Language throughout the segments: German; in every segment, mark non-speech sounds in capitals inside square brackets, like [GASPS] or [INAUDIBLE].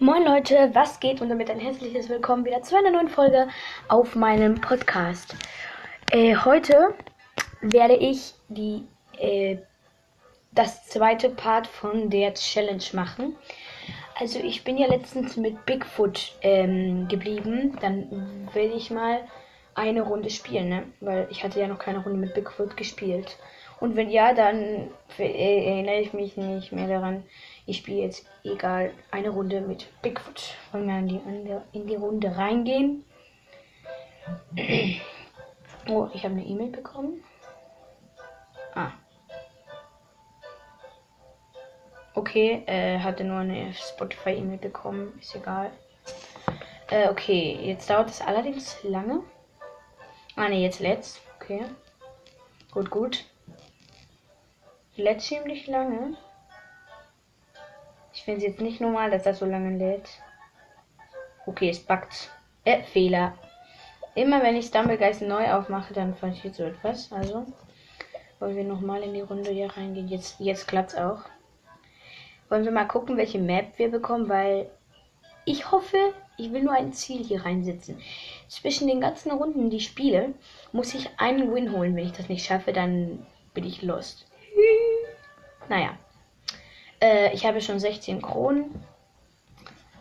Moin Leute, was geht? Und damit ein herzliches Willkommen wieder zu einer neuen Folge auf meinem Podcast. Äh, heute werde ich die, äh, das zweite Part von der Challenge machen. Also ich bin ja letztens mit Bigfoot ähm, geblieben. Dann will ich mal eine Runde spielen, ne? Weil ich hatte ja noch keine Runde mit Bigfoot gespielt. Und wenn ja, dann äh, erinnere ich mich nicht mehr daran. Ich spiele jetzt egal eine Runde mit Bigfoot. Wollen wir in die, in die Runde reingehen? [CLEARS THROAT] Oh, ich habe eine E-Mail bekommen. Ah. Okay, äh, hatte nur eine Spotify-E-Mail bekommen. Ist egal. Äh, okay, jetzt dauert es allerdings lange. Ah, ne, jetzt let's. Okay. Gut, gut. Lädt ziemlich lange. Ich finde es jetzt nicht normal, dass das so lange lädt. Okay, es backt. Äh, Fehler. Immer wenn ich Stumblegeist neu aufmache, dann passiert so etwas. Also, wollen wir nochmal in die Runde hier reingehen. Jetzt, jetzt es auch. Wollen wir mal gucken, welche Map wir bekommen, weil ich hoffe, ich will nur ein Ziel hier reinsetzen. Zwischen den ganzen Runden, die ich spiele, muss ich einen Win holen. Wenn ich das nicht schaffe, dann bin ich lost. naja. Äh, ich habe schon 16 Kronen.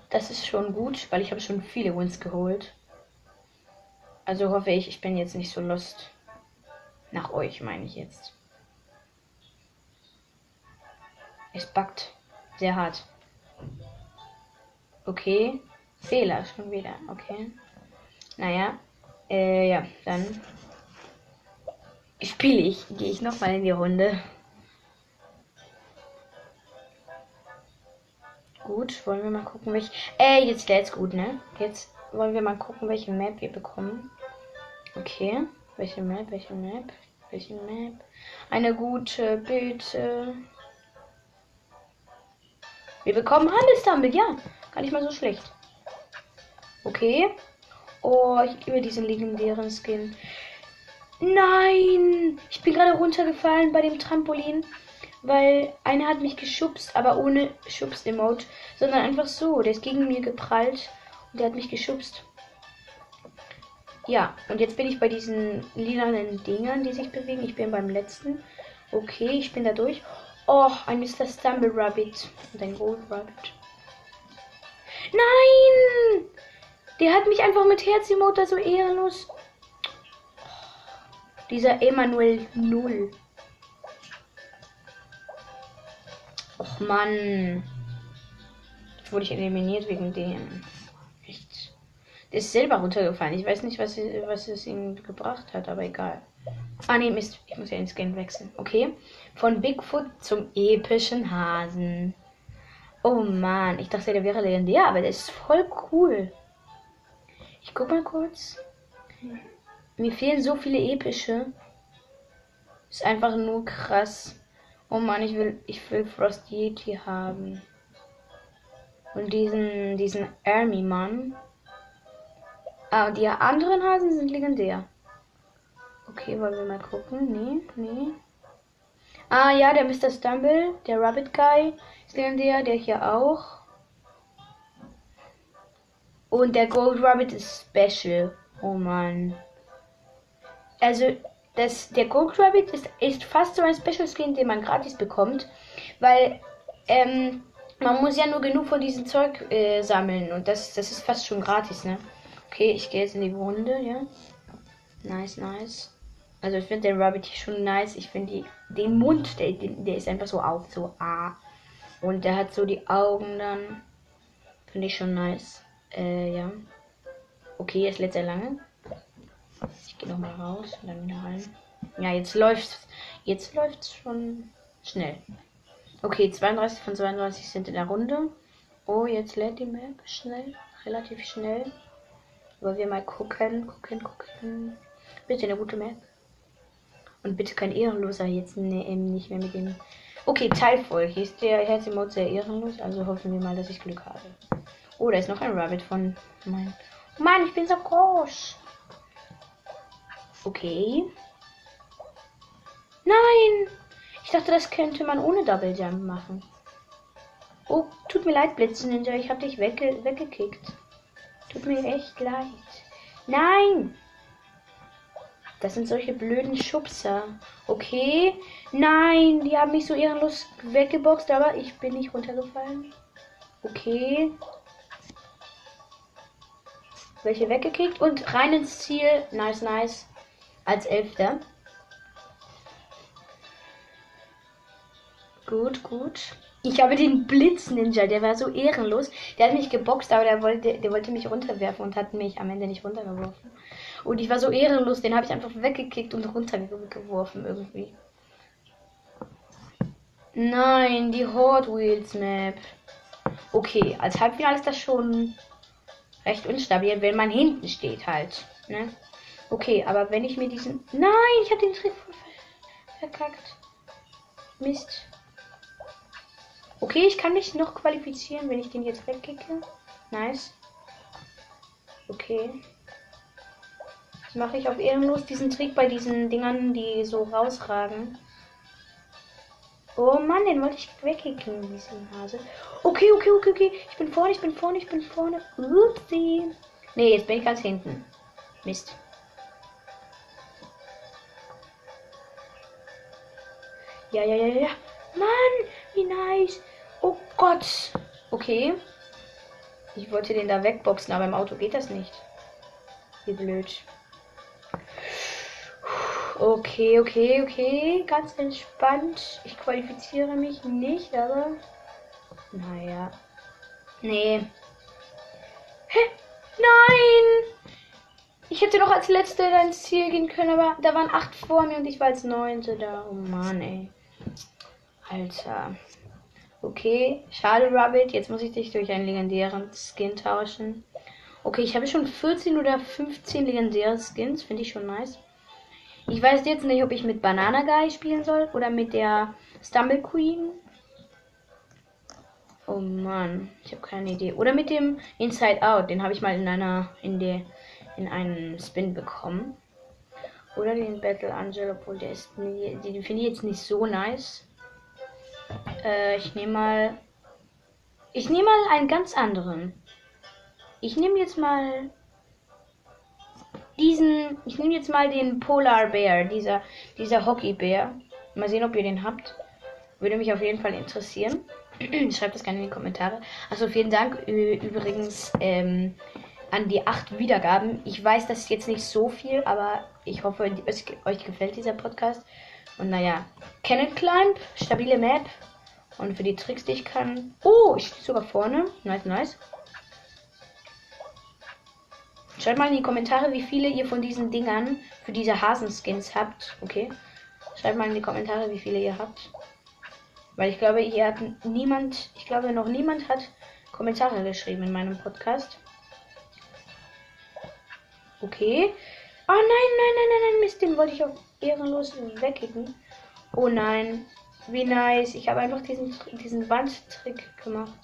Das ist schon gut, weil ich habe schon viele Wins geholt. Also hoffe ich, ich bin jetzt nicht so lost. Nach euch meine ich jetzt. Es backt sehr hart. Okay. Fehler schon wieder. Okay. Naja. Äh, ja, dann spiele ich. Gehe ich nochmal in die Runde. Gut, wollen wir mal gucken, welche. Äh, jetzt lädt's gut, ne? Jetzt wollen wir mal gucken, welche Map wir bekommen. Okay. Welche Map, welche Map, welche Map? Eine gute, bitte. Wir bekommen Handelstumble, ja. Gar nicht mal so schlecht. Okay. Oh, ich liebe diesen legendären Skin. Nein! Ich bin gerade runtergefallen bei dem Trampolin weil einer hat mich geschubst, aber ohne Schubs-Emote, sondern einfach so. Der ist gegen mir geprallt und der hat mich geschubst. Ja, und jetzt bin ich bei diesen lilanen Dingern, die sich bewegen. Ich bin beim letzten. Okay, ich bin da durch. Oh, ein Mr. Stumble Rabbit und ein Gold Rabbit. Nein! Der hat mich einfach mit Herz-Emote so ehrenlos. Dieser Emanuel Null. Mann. Jetzt wurde ich eliminiert wegen dem. Echt. Der ist selber runtergefallen. Ich weiß nicht, was, was es ihm gebracht hat, aber egal. Ah ne, Mist. Ich muss ja ins Skin wechseln. Okay. Von Bigfoot zum epischen Hasen. Oh Mann. Ich dachte, der wäre legendär, aber der ist voll cool. Ich guck mal kurz. Mir fehlen so viele epische. Ist einfach nur krass. Oh Mann, ich will, ich will Frost Yeti haben. Und diesen, diesen Army Mann. Ah, die anderen Hasen sind legendär. Okay, wollen wir mal gucken. Nee, nee. Ah ja, der Mr. Stumble, der Rabbit Guy ist legendär, der hier auch. Und der Gold Rabbit ist Special. Oh Mann. Also, das, der Gold Rabbit ist, ist fast so ein Special Skin, den man gratis bekommt, weil ähm, man muss ja nur genug von diesem Zeug äh, sammeln und das, das ist fast schon gratis, ne? Okay, ich gehe jetzt in die Runde, ja. Nice, nice. Also ich finde den Rabbit hier schon nice. Ich finde den Mund, der, der ist einfach so auf, so ah. Und der hat so die Augen dann. Finde ich schon nice. Äh, ja. Okay, jetzt lädt er lange. Ich gehe nochmal raus und dann wieder rein. Ja, jetzt läuft's. Jetzt läuft's schon schnell. Okay, 32 von 32 sind in der Runde. Oh, jetzt lädt die Map schnell. Relativ schnell. Wollen wir mal gucken, gucken, gucken. Bitte eine gute Map. Und bitte kein Ehrenloser jetzt ne, nicht mehr mit dem. Okay, teilvoll. Hier ist der Herzemod sehr ehrenlos, also hoffen wir mal, dass ich Glück habe. Oh, da ist noch ein Rabbit von mein. Mann, ich bin so groß. Okay. Nein! Ich dachte, das könnte man ohne Double Jump machen. Oh, tut mir leid, Blitzen Ninja, ich hab dich wegge weggekickt. Tut mir echt leid. Nein! Das sind solche blöden Schubser. Okay. Nein, die haben mich so ehrenlos weggeboxt, aber ich bin nicht runtergefallen. Okay. Welche weggekickt und rein ins Ziel. Nice, nice. Als Elfter. Gut, gut. Ich habe den Blitz Ninja, der war so ehrenlos. Der hat mich geboxt, aber der wollte, der wollte mich runterwerfen und hat mich am Ende nicht runtergeworfen. Und ich war so ehrenlos, den habe ich einfach weggekickt und runtergeworfen irgendwie. Nein, die Hot Wheels Map. Okay, als Halbfinale ist das schon recht instabil, wenn man hinten steht halt. Ne? Okay, aber wenn ich mir diesen... Nein, ich habe den Trick verkackt. Mist. Okay, ich kann mich noch qualifizieren, wenn ich den jetzt wegkicke. Nice. Okay. Jetzt mache ich auf ehrenlos diesen Trick bei diesen Dingern, die so rausragen. Oh Mann, den wollte ich wegkicken, diesen Hase. Okay, okay, okay, okay. Ich bin vorne, ich bin vorne, ich bin vorne. Upsi. Nee, jetzt bin ich ganz hinten. Mist. Ja, ja, ja, ja. Mann, wie nice. Oh Gott. Okay. Ich wollte den da wegboxen, aber im Auto geht das nicht. Wie blöd. Okay, okay, okay. Ganz entspannt. Ich qualifiziere mich nicht, aber. Naja. Nee. Hä? Nein! Ich hätte noch als letzte ins Ziel gehen können, aber da waren acht vor mir und ich war als neunte da. Oh Mann, ey. Alter. Okay, schade, Rabbit. Jetzt muss ich dich durch einen legendären Skin tauschen. Okay, ich habe schon 14 oder 15 legendäre Skins. Finde ich schon nice. Ich weiß jetzt nicht, ob ich mit Banana Guy spielen soll oder mit der Stumble Queen. Oh Mann, ich habe keine Idee. Oder mit dem Inside Out. Den habe ich mal in einer in der in einem Spin bekommen. Oder den Battle Angel, obwohl der ist nie, den finde ich jetzt nicht so nice. Äh, ich nehme mal. Ich nehme mal einen ganz anderen. Ich nehme jetzt mal diesen. Ich nehme jetzt mal den Polar Bear, dieser, dieser Hockey-Bär. Mal sehen, ob ihr den habt. Würde mich auf jeden Fall interessieren. [CLEARS THROAT] Schreibt das gerne in die Kommentare. Also vielen Dank übrigens ähm, an die acht Wiedergaben. Ich weiß, das ist jetzt nicht so viel, aber ich hoffe, euch gefällt dieser Podcast. Und naja, Cannon Climb, stabile Map. Und für die Tricks, die ich kann. Oh, ich stehe sogar vorne. Nice, nice. Schreibt mal in die Kommentare, wie viele ihr von diesen Dingern für diese Hasenskins habt. Okay. Schreibt mal in die Kommentare, wie viele ihr habt. Weil ich glaube, hier hat niemand, ich glaube noch niemand hat Kommentare geschrieben in meinem Podcast. Okay. Oh nein, nein, nein, nein, nein, Mist, den wollte ich auch ehrenlos wegkicken. Oh nein. Wie nice. Ich habe einfach diesen, diesen Wandtrick gemacht.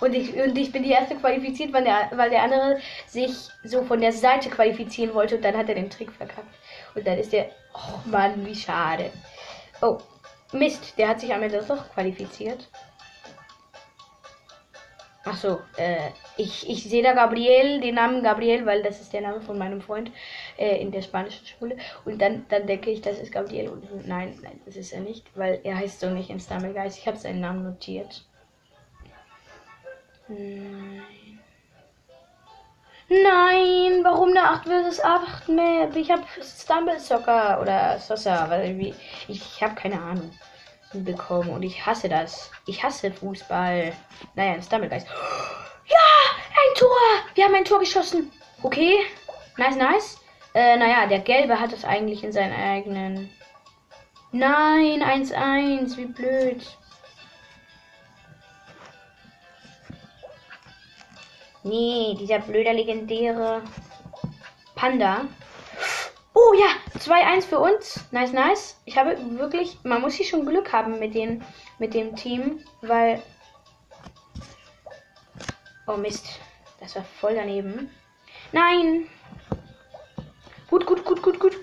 Und ich, und ich bin die erste qualifiziert, weil der, weil der andere sich so von der Seite qualifizieren wollte und dann hat er den Trick verkackt. Und dann ist der. Oh Mann, wie schade. Oh, Mist, der hat sich am Ende doch qualifiziert. Ach so, äh, ich, ich sehe da Gabriel, den Namen Gabriel, weil das ist der Name von meinem Freund äh, in der spanischen Schule. Und dann, dann denke ich, das ist Gabriel. Und nein, nein, das ist er nicht, weil er heißt so nicht in Stammelgeist. Ich habe seinen Namen notiert. Nein. Nein, warum eine 8 vs 8 Map? Ich habe Stumble Soccer oder Sosa, weil ich, ich habe keine Ahnung bekommen und ich hasse das. Ich hasse Fußball. Naja, ein Stumblegeist. [GASPS] Ja, ein Tor! Wir haben ein Tor geschossen. Okay, nice, nice. Äh, naja, der Gelbe hat es eigentlich in seinen eigenen. Nein, 1-1, wie blöd. Nee, dieser blöde legendäre Panda Oh ja, 2-1 für uns. Nice, nice. Ich habe wirklich, man muss hier schon Glück haben mit, den, mit dem Team, weil... Oh Mist, das war voll daneben. Nein. Gut, gut, gut, gut, gut.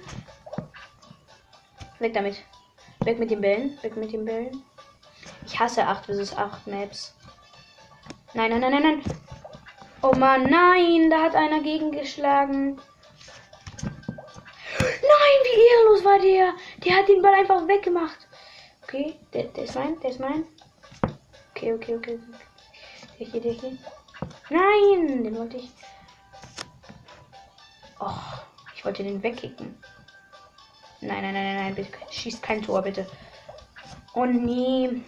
Weg damit. Weg mit den Bällen. Weg mit den Bällen. Ich hasse 8 vs 8 Maps. Nein, nein, nein, nein, nein. Oh Mann, nein, da hat einer gegengeschlagen. Wie ehrenlos war der. Der hat den Ball einfach weggemacht. Okay, der, der ist mein, der ist mein. Okay, okay, okay. Der hier, der hier. Nein, den wollte ich. Och, ich wollte den wegkicken. Nein, nein, nein, nein, nein, bitte. Schießt kein Tor, bitte. Oh nee.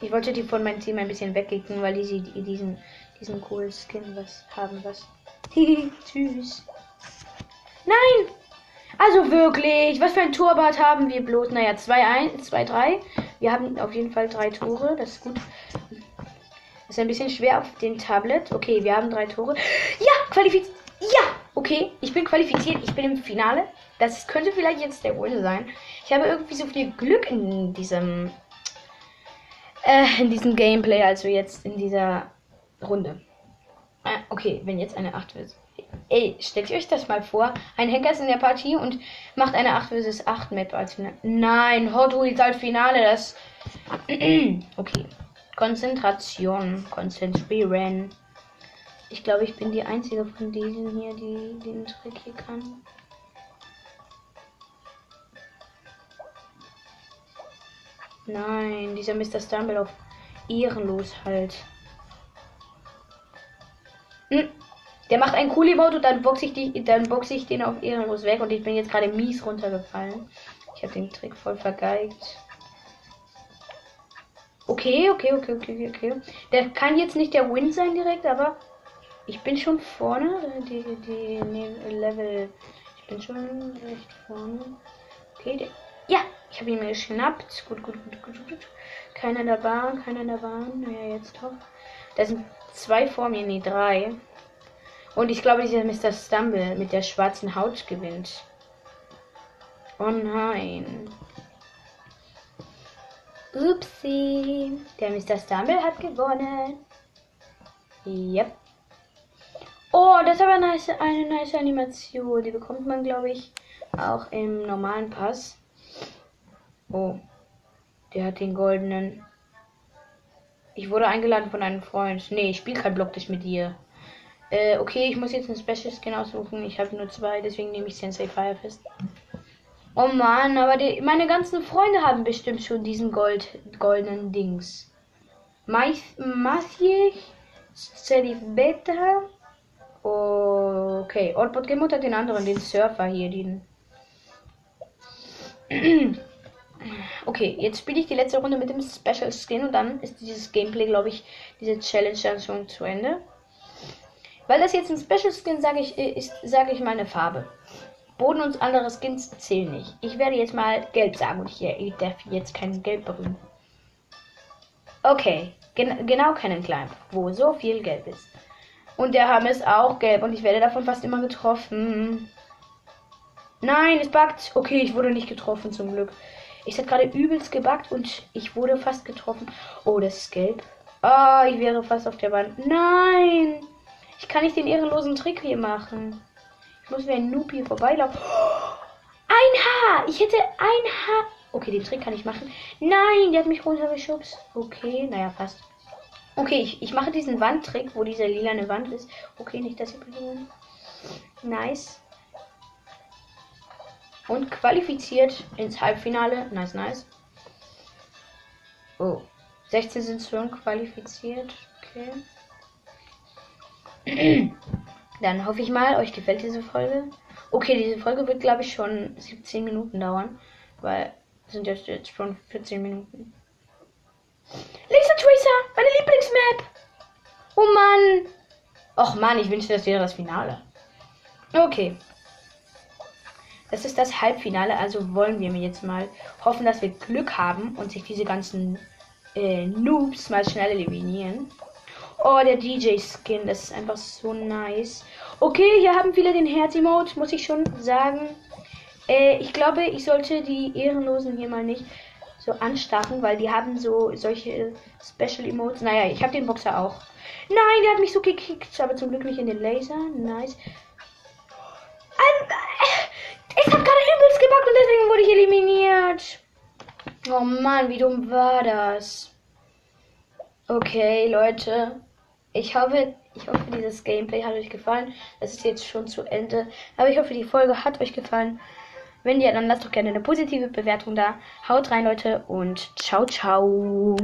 Ich wollte die von meinem Team ein bisschen wegkicken, weil die, die diesen, diesen coolen Skin was haben, was. [LAUGHS] Tschüss. Nein! Also wirklich, was für ein Torbad haben wir bloß? Naja, 2-1, 2-3. Wir haben auf jeden Fall drei Tore, das ist gut. Das ist ein bisschen schwer auf dem Tablet. Okay, wir haben drei Tore. Ja, qualifiziert. Ja, okay, ich bin qualifiziert. Ich bin im Finale. Das könnte vielleicht jetzt der Win sein. Ich habe irgendwie so viel Glück in diesem äh, in diesem Gameplay, also jetzt in dieser Runde. Äh, okay, wenn jetzt eine 8 wird. Ey, stellt euch das mal vor? Ein Hacker ist in der Partie und macht eine 8 vs 8 Map als Finale. Nein, Hot Wheels als Finale, das. [CLEARS THROAT] okay. Konzentration. Konzentrieren. Ich glaube, ich bin die einzige von diesen hier, die den Trick hier kann. Nein, dieser Mr. Stumble auf ehrenlos halt. Der macht einen cool Emote und dann boxe ich, die, ich den auf ehrenlos weg und ich bin jetzt gerade mies runtergefallen. Ich habe den Trick voll vergeigt. Okay, okay, okay, okay, okay. Der kann jetzt nicht der Win sein direkt, aber ich bin schon vorne. Die, die, die Level. Ich bin schon recht vorne. Okay, der, ja, ich habe ihn mir geschnappt. Gut, gut, gut, gut, gut. Keiner in der Bahn, keiner in der Bahn. Ja, jetzt doch. Da sind zwei vor mir, nee, drei. Und ich glaube, dieser Mr. Stumble mit der schwarzen Haut gewinnt. Oh nein. Upsi. Der Mr. Stumble hat gewonnen. Yep. Oh, das ist aber nice, eine nice Animation. Die bekommt man, glaube ich, auch im normalen Pass. Oh. Der hat den goldenen. Ich wurde eingeladen von einem Freund. Nee, ich spiele kein Blocktisch mit dir. Äh, okay, ich muss jetzt ein Special Skin aussuchen. Ich habe nur zwei, deswegen nehme ich Sensei Firefist. Oh Mann, aber die, meine ganzen Freunde haben bestimmt schon diesen Gold, goldenen Dings. Mathieu, Serif Beta. Okay, Oldbot Gemut hat den anderen, den Surfer hier, den. [CLEARS THROAT] Okay, jetzt spiele ich die letzte Runde mit dem Special Skin und dann ist dieses Gameplay, glaube ich, diese Challenge dann schon zu Ende. Weil das jetzt ein Special Skin, sage ich, ist, sage ich mal eine Farbe. Boden und andere Skins zählen nicht. Ich werde jetzt mal gelb sagen und hier, ich darf jetzt kein Gelb berühren. Okay, gen genau keinen Climb, wo so viel Gelb ist. Und der Hammer ist auch gelb und ich werde davon fast immer getroffen. Nein, es backt. Okay, ich wurde nicht getroffen zum Glück. Ich hat gerade übelst gebackt und ich wurde fast getroffen. Oh, das ist gelb. Oh, ich wäre fast auf der Wand. Nein! Ich kann nicht den ehrenlosen Trick hier machen. Ich muss wie ein hier vorbeilaufen. [GASPS] Ein Haar! Ich hätte ein Haar. Okay, den Trick kann ich machen. Nein, der hat mich runtergeschubst. Okay, naja, fast. Okay, ich, ich mache diesen Wandtrick, wo diese lilane Wand ist. Okay, nicht das hier. Nice und qualifiziert ins Halbfinale. Nice, nice. Oh. 16 sind schon qualifiziert. Okay. Dann hoffe ich mal, euch gefällt diese Folge. Okay, diese Folge wird, glaube ich, schon 17 Minuten dauern. Weil sind jetzt, schon 14 Minuten. Laser Tracer, meine Lieblingsmap. Oh Mann. Och Mann, ich wünschte, das wäre das Finale. Okay. Das ist das Halbfinale, also wollen wir mir jetzt mal hoffen, dass wir Glück haben und sich diese ganzen äh, Noobs mal schnell eliminieren. Oh, der DJ-Skin, das ist einfach so nice. Okay, hier haben viele den Herz-Emote, muss ich schon sagen. Äh, ich glaube, ich sollte die Ehrenlosen hier mal nicht so anstarren, weil die haben so solche Special Emotes. Naja, ich habe den Boxer auch. Nein, der hat mich so gekickt, aber zum Glück nicht in den Laser. Nice. Es hat gerade übelst gebackt und deswegen wurde ich eliminiert. Oh Mann, wie dumm war das? Okay, Leute. Ich hoffe, ich hoffe, dieses Gameplay hat euch gefallen. Es ist jetzt schon zu Ende. Aber ich hoffe, die Folge hat euch gefallen. Wenn ja, dann lasst doch gerne eine positive Bewertung da. Haut rein, Leute, und ciao, ciao.